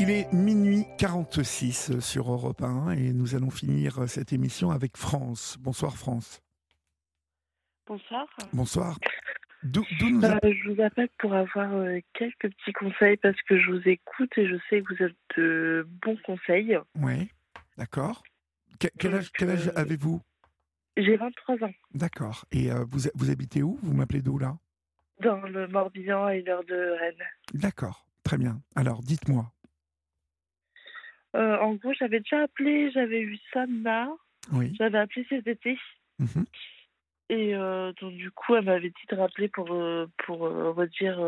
Il est minuit 46 sur Europe 1 et nous allons finir cette émission avec France. Bonsoir France. Bonsoir. Bonsoir. D'où nous Euh, je vous appelle pour avoir euh, quelques petits conseils parce que je vous écoute et je sais que vous êtes de bons conseils. Oui, d'accord. Que- quel âge, Donc, quel âge euh, avez-vous? J'ai 23 ans, D'accord. Et euh, vous, vous habitez où? Vous m'appelez d'où là? Dans le Morbihan à une heure de Rennes. D'accord, très bien. Alors dites-moi. Euh, en gros, j'avais déjà appelé, j'avais eu Sanna, Oui. j'avais appelé cet été. Mhm. Et euh, donc du coup, elle m'avait dit de rappeler pour, euh, pour redire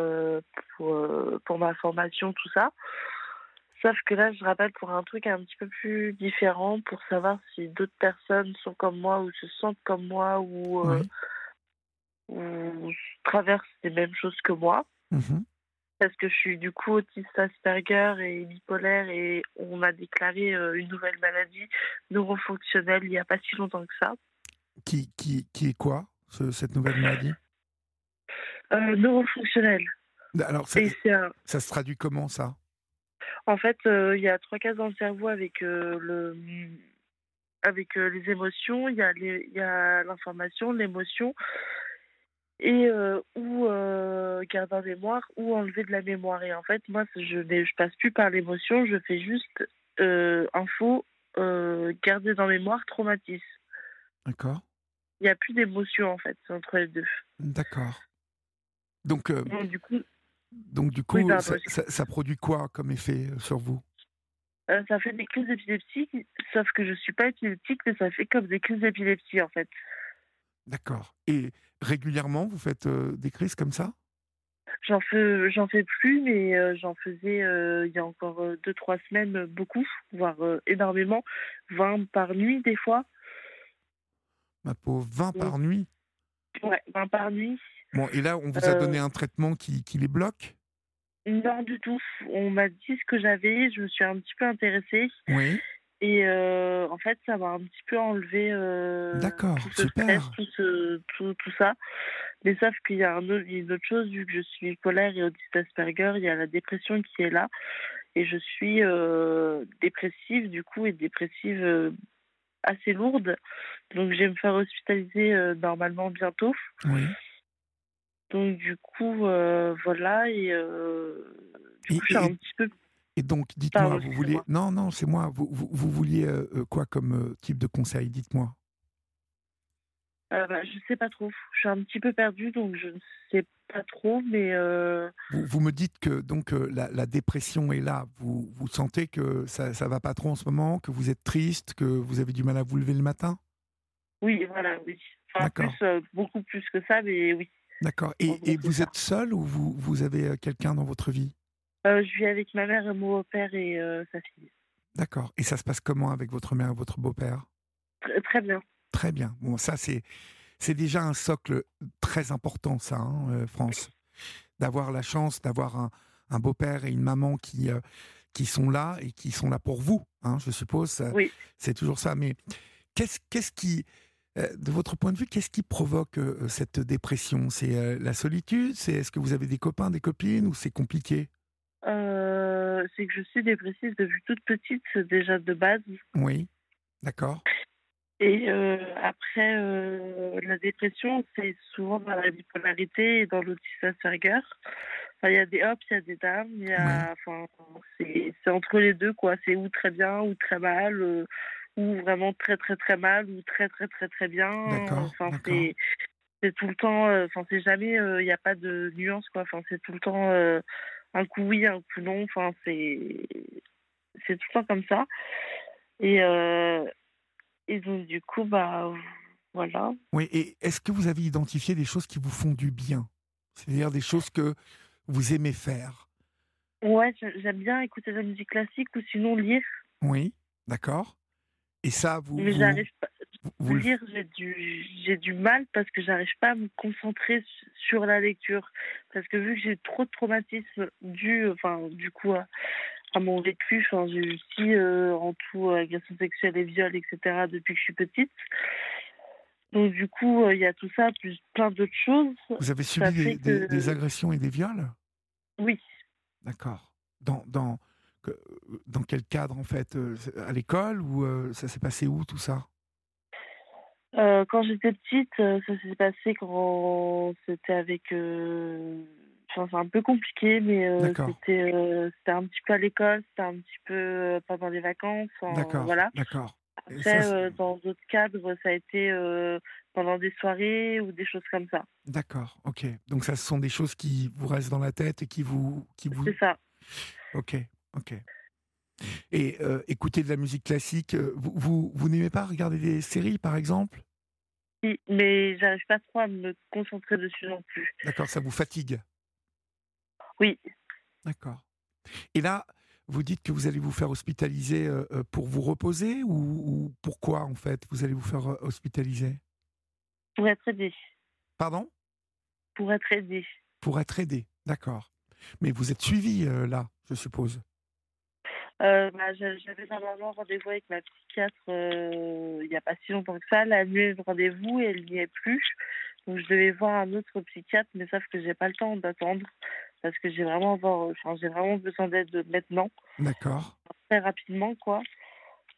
pour, pour ma formation, tout ça. Sauf que là, je rappelle pour un truc un petit peu plus différent, pour savoir si d'autres personnes sont comme moi ou se sentent comme moi ou, euh, ou traversent les mêmes choses que moi. Mhm. Parce que je suis du coup autiste Asperger et bipolaire et on m'a déclaré euh, une nouvelle maladie neurofonctionnelle il n'y a pas si longtemps que ça. Qui, qui, qui est quoi, ce- cette nouvelle maladie? Euh, neurofonctionnelle. Alors, ça, un, ça se traduit comment ça? En fait, euh, il y a trois cases dans le cerveau avec euh, le avec les émotions. Il y a les- il y a l'information, l'émotion, et euh, ou euh, garder en mémoire ou enlever de la mémoire. Et en fait, moi, je je passe plus par l'émotion. Je fais juste euh, info, garder dans mémoire, traumatisme. D'accord Il n'y a plus d'émotion en fait entre les deux. D'accord. Donc, Donc du coup, donc du coup, Oui, pardon, ça, ça- ça produit quoi comme effet sur vous? Ça fait des crises d'épilepsie, sauf que je suis pas épileptique, mais ça fait comme des crises d'épilepsie en fait. D'accord. Et régulièrement, vous faites euh, des crises comme ça? J'en fais, j'en fais plus, mais euh, j'en faisais euh, il y a encore euh, deux trois semaines beaucoup, voire énormément, 20 par nuit des fois. Ma pauvre, 20 par nuit? Ouais, 20 par nuit. Bon, et là, on vous a donné un traitement qui, qui les bloque? Non du tout. On m'a dit ce que j'avais, je me suis un petit peu intéressée Oui. Et euh, en fait ça m'a un petit peu enlevé euh, D'accord, tout ce super. stress, tout, ce, tout, tout ça. Mais sauf qu'il y a un autre, une autre chose, vu que je suis bipolaire et autiste Asperger, il y a la dépression qui est là. Et je suis euh, dépressive, du coup, et dépressive euh, assez lourde. Donc, je vais me faire hospitaliser normalement bientôt. Oui. Donc, du coup, voilà. Et du Et- coup, je suis et- un petit peu. Et donc, dites-moi, vous vouliez... excusez-moi. Non, non, c'est moi. Vous, vous, vous vouliez euh, euh, quoi comme euh, type de conseil Dites-moi? euh, bah, je sais pas trop. Je suis un petit peu perdue, donc je ne sais pas trop. Mais euh, Vous, vous me dites que donc la, la dépression est là. Vous, vous sentez que ça ça va pas trop en ce moment, que vous êtes triste, que vous avez du mal à vous lever le matin? Oui, voilà, oui. Enfin, D'accord. plus, euh, beaucoup plus que ça, mais oui. D'accord. Et, et vous êtes seul ou vous, vous avez quelqu'un dans votre vie? Je vis avec ma mère, mon beau-père et euh, sa fille. D'accord. Et ça se passe comment avec votre mère et votre beau-père? Très, très bien. Très bien. Bon, ça, c'est, c'est déjà un socle très important, ça, hein, euh, France. D'avoir la chance d'avoir un, un beau-père et une maman qui, euh, qui sont là et qui sont là pour vous, hein, je suppose. Oui. C'est toujours ça. Mais qu'est-ce, qu'est-ce qui, euh, de votre point de vue, qu'est-ce qui provoque euh, cette dépression? C'est euh, la solitude? C'est est-ce que vous avez des copains, des copines ou c'est compliqué? Euh, c'est que je suis dépressive depuis toute petite, déjà de base. Oui. D'accord. Et euh, après, euh, la dépression, c'est souvent dans la bipolarité et dans l'autisme Asperger. Enfin, il y a des ups, il y a des downs, il y a, enfin, c'est entre les deux, quoi. C'est ou très bien ou très mal, euh, ou vraiment très très très mal, ou très très très très bien. D'accord, Enfin, c'est c'est tout le temps, enfin, c'est jamais, il n'y a pas de nuance, quoi. Enfin, c'est tout le temps un coup oui, un coup non. Enfin, c'est c'est tout le temps comme ça. Et, euh, et donc, du coup, bah, voilà. Oui, et est-ce que vous avez identifié des choses qui vous font du bien? C'est-à-dire des choses que vous aimez faire? Ouais, j'ai- j'aime bien écouter de la musique classique ou sinon lire. Oui, d'accord. Et ça, vous, Mais vous, j'arrive pas. Vous- lire, j'ai du, j'ai du mal parce que j'arrive pas à me concentrer su- sur la lecture. Parce que vu que j'ai trop de traumatismes dû, enfin, du coup, à, à mon vécu, enfin, j'ai eu aussi euh, en tout euh, agression sexuelle et viol, etc. depuis que je suis petite. Donc, du coup, euh, il y a tout ça, plus plein d'autres choses. vous avez subi des, agressions et des viols? Oui, D'accord. Dans, dans, dans quel cadre en fait À l'école ou ça s'est passé où tout ça? Quand j'étais petite, ça s'est passé quand c'était avec. Enfin, c'est un peu compliqué, mais c'était un petit peu à l'école, c'était un petit peu pendant les vacances. D'accord. Voilà. D'accord. Après, dans d'autres cadres, ça a été pendant des soirées ou des choses comme ça. D'accord, ok. Donc ça, ce sont des choses qui vous restent dans la tête et qui vous... Qui vous... C'est ça. Ok, ok. Et euh, écouter de la musique classique, euh, vous, vous, vous n'aimez pas regarder des séries, par exemple? Oui, mais j'arrive pas trop à me concentrer dessus non plus. D'accord, ça vous fatigue? Oui. D'accord. Et là, vous dites que vous allez vous faire hospitaliser euh, pour vous reposer ou, ou pourquoi, en fait, vous allez vous faire hospitaliser? Pour être aidé. Pardon? Pour être aidé. Pour être aidé, d'accord. Mais vous êtes suivi euh, là, je suppose? Euh, bah, J'avais normalement rendez-vous avec ma psychiatre euh, il n'y a pas si longtemps que ça. La nuit de rendez-vous et elle n'y est plus. Donc je devais voir un autre psychiatre, mais sauf que j'ai pas le temps d'attendre parce que j'ai vraiment, j'ai vraiment besoin d'aide maintenant. D'accord. Très rapidement, quoi.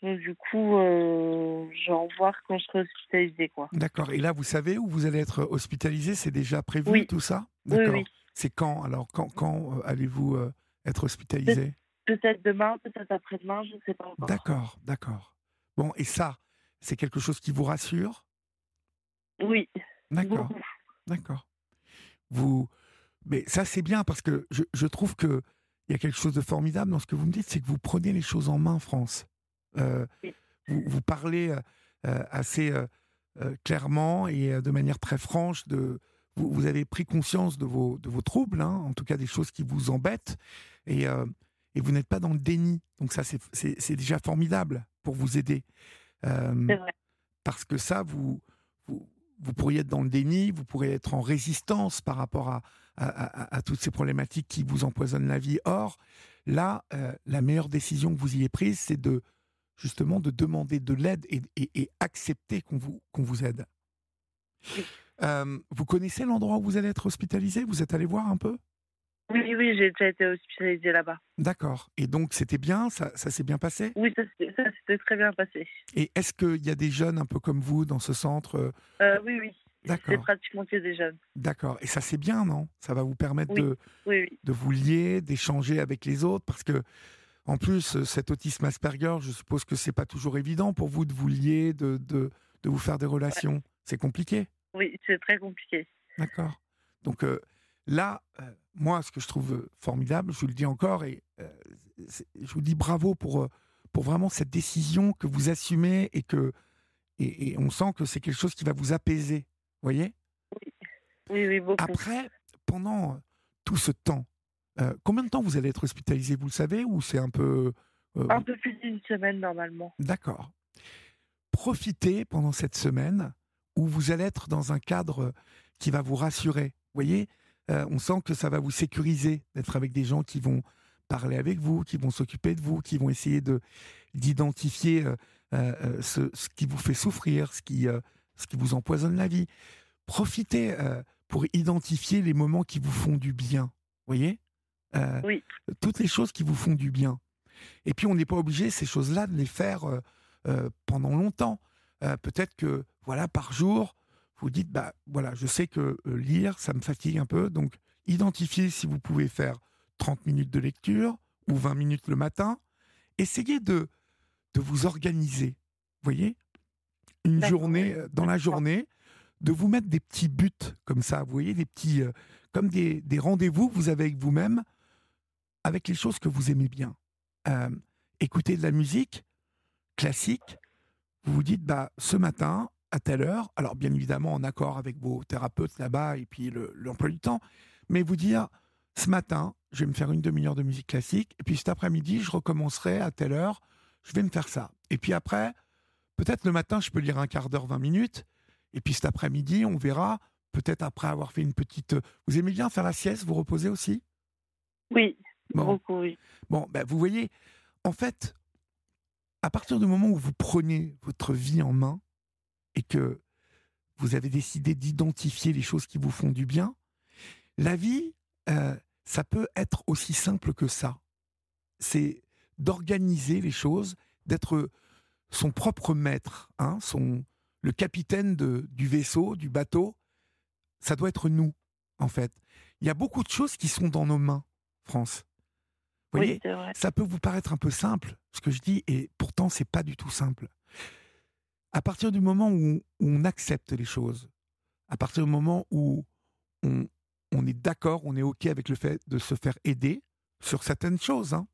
Donc, du coup, euh, je vais en voir quand je serai hospitalisée. Quoi. D'accord. Et là, vous savez où vous allez être hospitalisé C'est déjà prévu oui. tout ça? D'accord. Oui, C'est quand? Alors, quand, quand euh, allez-vous euh, être hospitalisé Peut-être demain, peut-être après-demain, je ne sais pas encore. D'accord, d'accord. Bon, et ça, c'est quelque chose qui vous rassure? Oui. D'accord. D'accord. Vous. Mais ça, c'est bien parce que je, je trouve qu'il y a quelque chose de formidable dans ce que vous me dites, c'est que vous prenez les choses en main, France. Euh, vous, parlez euh, euh, assez clairement et de manière très franche de. Vous, avez pris conscience de vos, de vos troubles, hein, en tout cas des choses qui vous embêtent, et, et vous n'êtes pas dans le déni. Donc ça, c'est déjà formidable pour vous aider. Parce que ça, vous, vous, vous, pourriez être dans le déni, vous pourriez être en résistance par rapport à, à, à, toutes ces problématiques qui vous empoisonnent la vie. Or, là, la meilleure décision que vous ayez prise, c'est de justement de demander de l'aide et, accepter qu'on vous, qu'on vous aide. Euh, vous connaissez l'endroit où vous allez être hospitalisé? Vous êtes allé voir un peu? Oui, oui, j'ai déjà été hospitalisé là-bas. D'accord. Et donc c'était bien? Ça, ça s'est bien passé? Oui, ça, s'est très bien passé. Et est-ce qu'il y a des jeunes un peu comme vous dans ce centre euh, Oui, oui. C'est pratiquement que des jeunes. D'accord. Et ça c'est bien, non? Ça va vous permettre de, oui, de vous lier, d'échanger avec les autres? Parce que en plus, euh, cet autisme Asperger, je suppose que c'est pas toujours évident pour vous de vous lier, de, de, de vous faire des relations. C'est compliqué? Oui, c'est très compliqué. D'accord. Donc euh, là, euh, moi, ce que je trouve formidable, je vous le dis encore, et je vous dis bravo pour, pour vraiment cette décision que vous assumez et que et, et on sent que c'est quelque chose qui va vous apaiser. Vous voyez? Oui. oui, oui, beaucoup. Après, pendant tout ce temps, euh, combien de temps vous allez être hospitalisé, vous le savez, ou c'est un peu... Euh, un peu plus d'une semaine normalement. D'accord. Profitez pendant cette semaine où vous allez être dans un cadre qui va vous rassurer. Vous voyez, euh, on sent que ça va vous sécuriser d'être avec des gens qui vont parler avec vous, qui vont s'occuper de vous, qui vont essayer de d'identifier ce, ce, qui vous fait souffrir, ce qui, ce qui vous empoisonne la vie. Profitez pour identifier les moments qui vous font du bien. Voyez? Euh, oui. Toutes les choses qui vous font du bien. Et puis on n'est pas obligé ces choses-là de les faire euh, euh, pendant longtemps. Peut-être que voilà par jour, vous dites bah voilà, je sais que lire ça me fatigue un peu, donc identifiez si vous pouvez faire 30 minutes de lecture ou 20 minutes le matin. Essayez de de vous organiser. Voyez, une journée dans la journée, de vous mettre des petits buts comme ça. Vous voyez des petits comme des, des rendez-vous que vous avez avec vous-même avec les choses que vous aimez bien. Euh, écouter de la musique classique, vous vous dites, bah, ce matin, à telle heure, alors bien évidemment en accord avec vos thérapeutes là-bas et puis l'emploi du temps, mais vous dire, ce matin, je vais me faire une demi-heure de musique classique, et puis cet après-midi, je recommencerai à telle heure, je vais me faire ça. Et puis après, peut-être le matin, je peux lire un quart d'heure, 20 minutes, et puis cet après-midi, on verra, peut-être après avoir fait une petite... Vous aimez bien faire la sieste, vous reposez aussi? Oui. Bon, bon ben, vous voyez, en fait, à partir du moment où vous prenez votre vie en main que vous avez décidé d'identifier les choses qui vous font du bien, la vie, euh, ça peut être aussi simple que ça. C'est d'organiser les choses, d'être son propre maître, hein, son, le capitaine de, du vaisseau, du bateau. Ça doit être nous, en fait. Il y a beaucoup de choses qui sont dans nos mains, France. Vous voyez, ça peut vous paraître un peu simple, ce que je dis, et pourtant, c'est pas du tout simple. À partir du moment où, on accepte les choses, à partir du moment où on, est d'accord, on est OK avec le fait de se faire aider sur certaines choses, hein,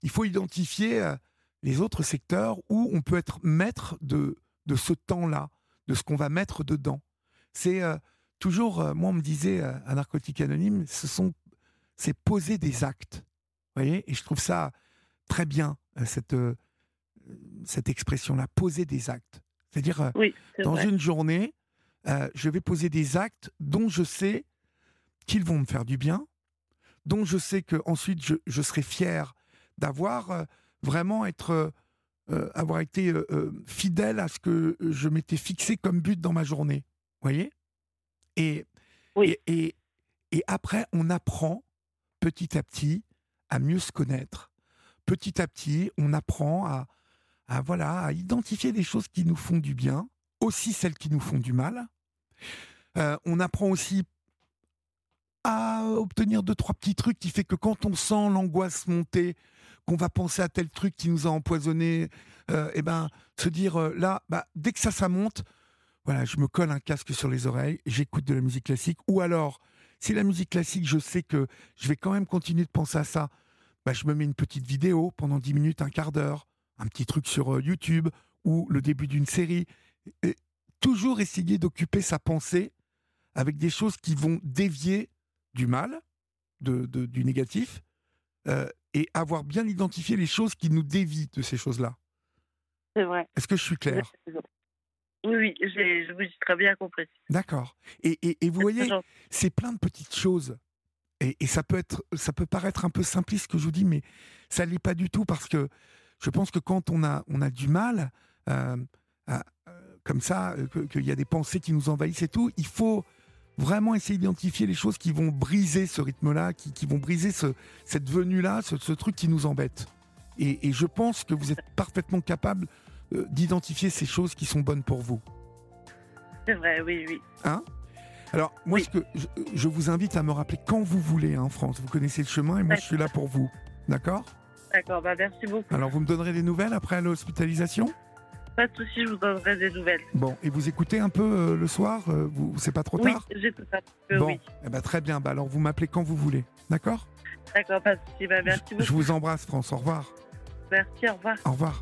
il faut identifier euh, les autres secteurs où on peut être maître de, de ce temps-là, de ce qu'on va mettre dedans. C'est euh, toujours, euh, moi on me disait un narcotique anonyme, ce sont, c'est poser des actes, voyez, et je trouve ça très bien cette cette expression-là, poser des actes. C'est-à-dire dans une journée, je vais poser des actes dont je sais qu'ils vont me faire du bien, dont je sais que ensuite je, je serai fier d'avoir euh, vraiment être, euh, euh, avoir été fidèle à ce que je m'étais fixé comme but dans ma journée. voyez? Et, et, et, après, on apprend petit à petit à mieux se connaître. Petit à petit, on apprend à, à, voilà, à identifier des choses qui nous font du bien, aussi celles qui nous font du mal. on apprend aussi à obtenir deux, trois petits trucs qui fait que quand on sent l'angoisse monter, qu'on va penser à tel truc qui nous a empoisonné, euh, et ben se dire euh, là, bah, dès que ça, ça monte, voilà, je me colle un casque sur les oreilles, j'écoute de la musique classique, ou alors, si la musique classique, je sais que je vais quand même continuer de penser à ça, bah, je me mets une petite vidéo pendant 10 minutes, un quart d'heure, un petit truc sur YouTube, ou le début d'une série. Et toujours essayer d'occuper sa pensée avec des choses qui vont dévier du mal, de, du négatif, euh, et avoir bien identifié les choses qui nous dévient de ces choses-là. C'est vrai. Est-ce que je suis clair? Oui, oui, je vous ai très bien compris. D'accord. Et, et, vous voyez, c'est plein de petites choses. Et, et, ça peut être, ça peut paraître un peu simpliste ce que je vous dis, mais ça l'est pas du tout parce que je pense que quand on a, on a du mal, euh, euh, comme ça, qu'il y a des pensées qui nous envahissent et tout, il faut vraiment essayer d'identifier les choses qui vont briser ce rythme-là, qui, qui, vont briser ce, cette venue-là, ce, ce, truc qui nous embête. Et, et, je pense que vous êtes parfaitement capable euh, d'identifier ces choses qui sont bonnes pour vous. C'est vrai, oui, oui. Hein? Alors, moi, ce que je, je, vous invite à me rappeler quand vous voulez, hein, France. Vous connaissez le chemin et moi, je suis là pour vous. D'accord? D'accord, bah merci beaucoup. Alors, vous me donnerez des nouvelles après l'hospitalisation? Pas de souci, je vous donnerai des nouvelles. Bon, et vous écoutez un peu euh, le soir euh, vous, C'est pas trop tard? Oui, j'écoute un peu, bon. oui. Eh ben, très bien, bah, alors vous m'appelez quand vous voulez, d'accord? D'accord, pas de souci, bah, merci beaucoup. Je vous embrasse, France, au revoir. Merci, au revoir. Au revoir.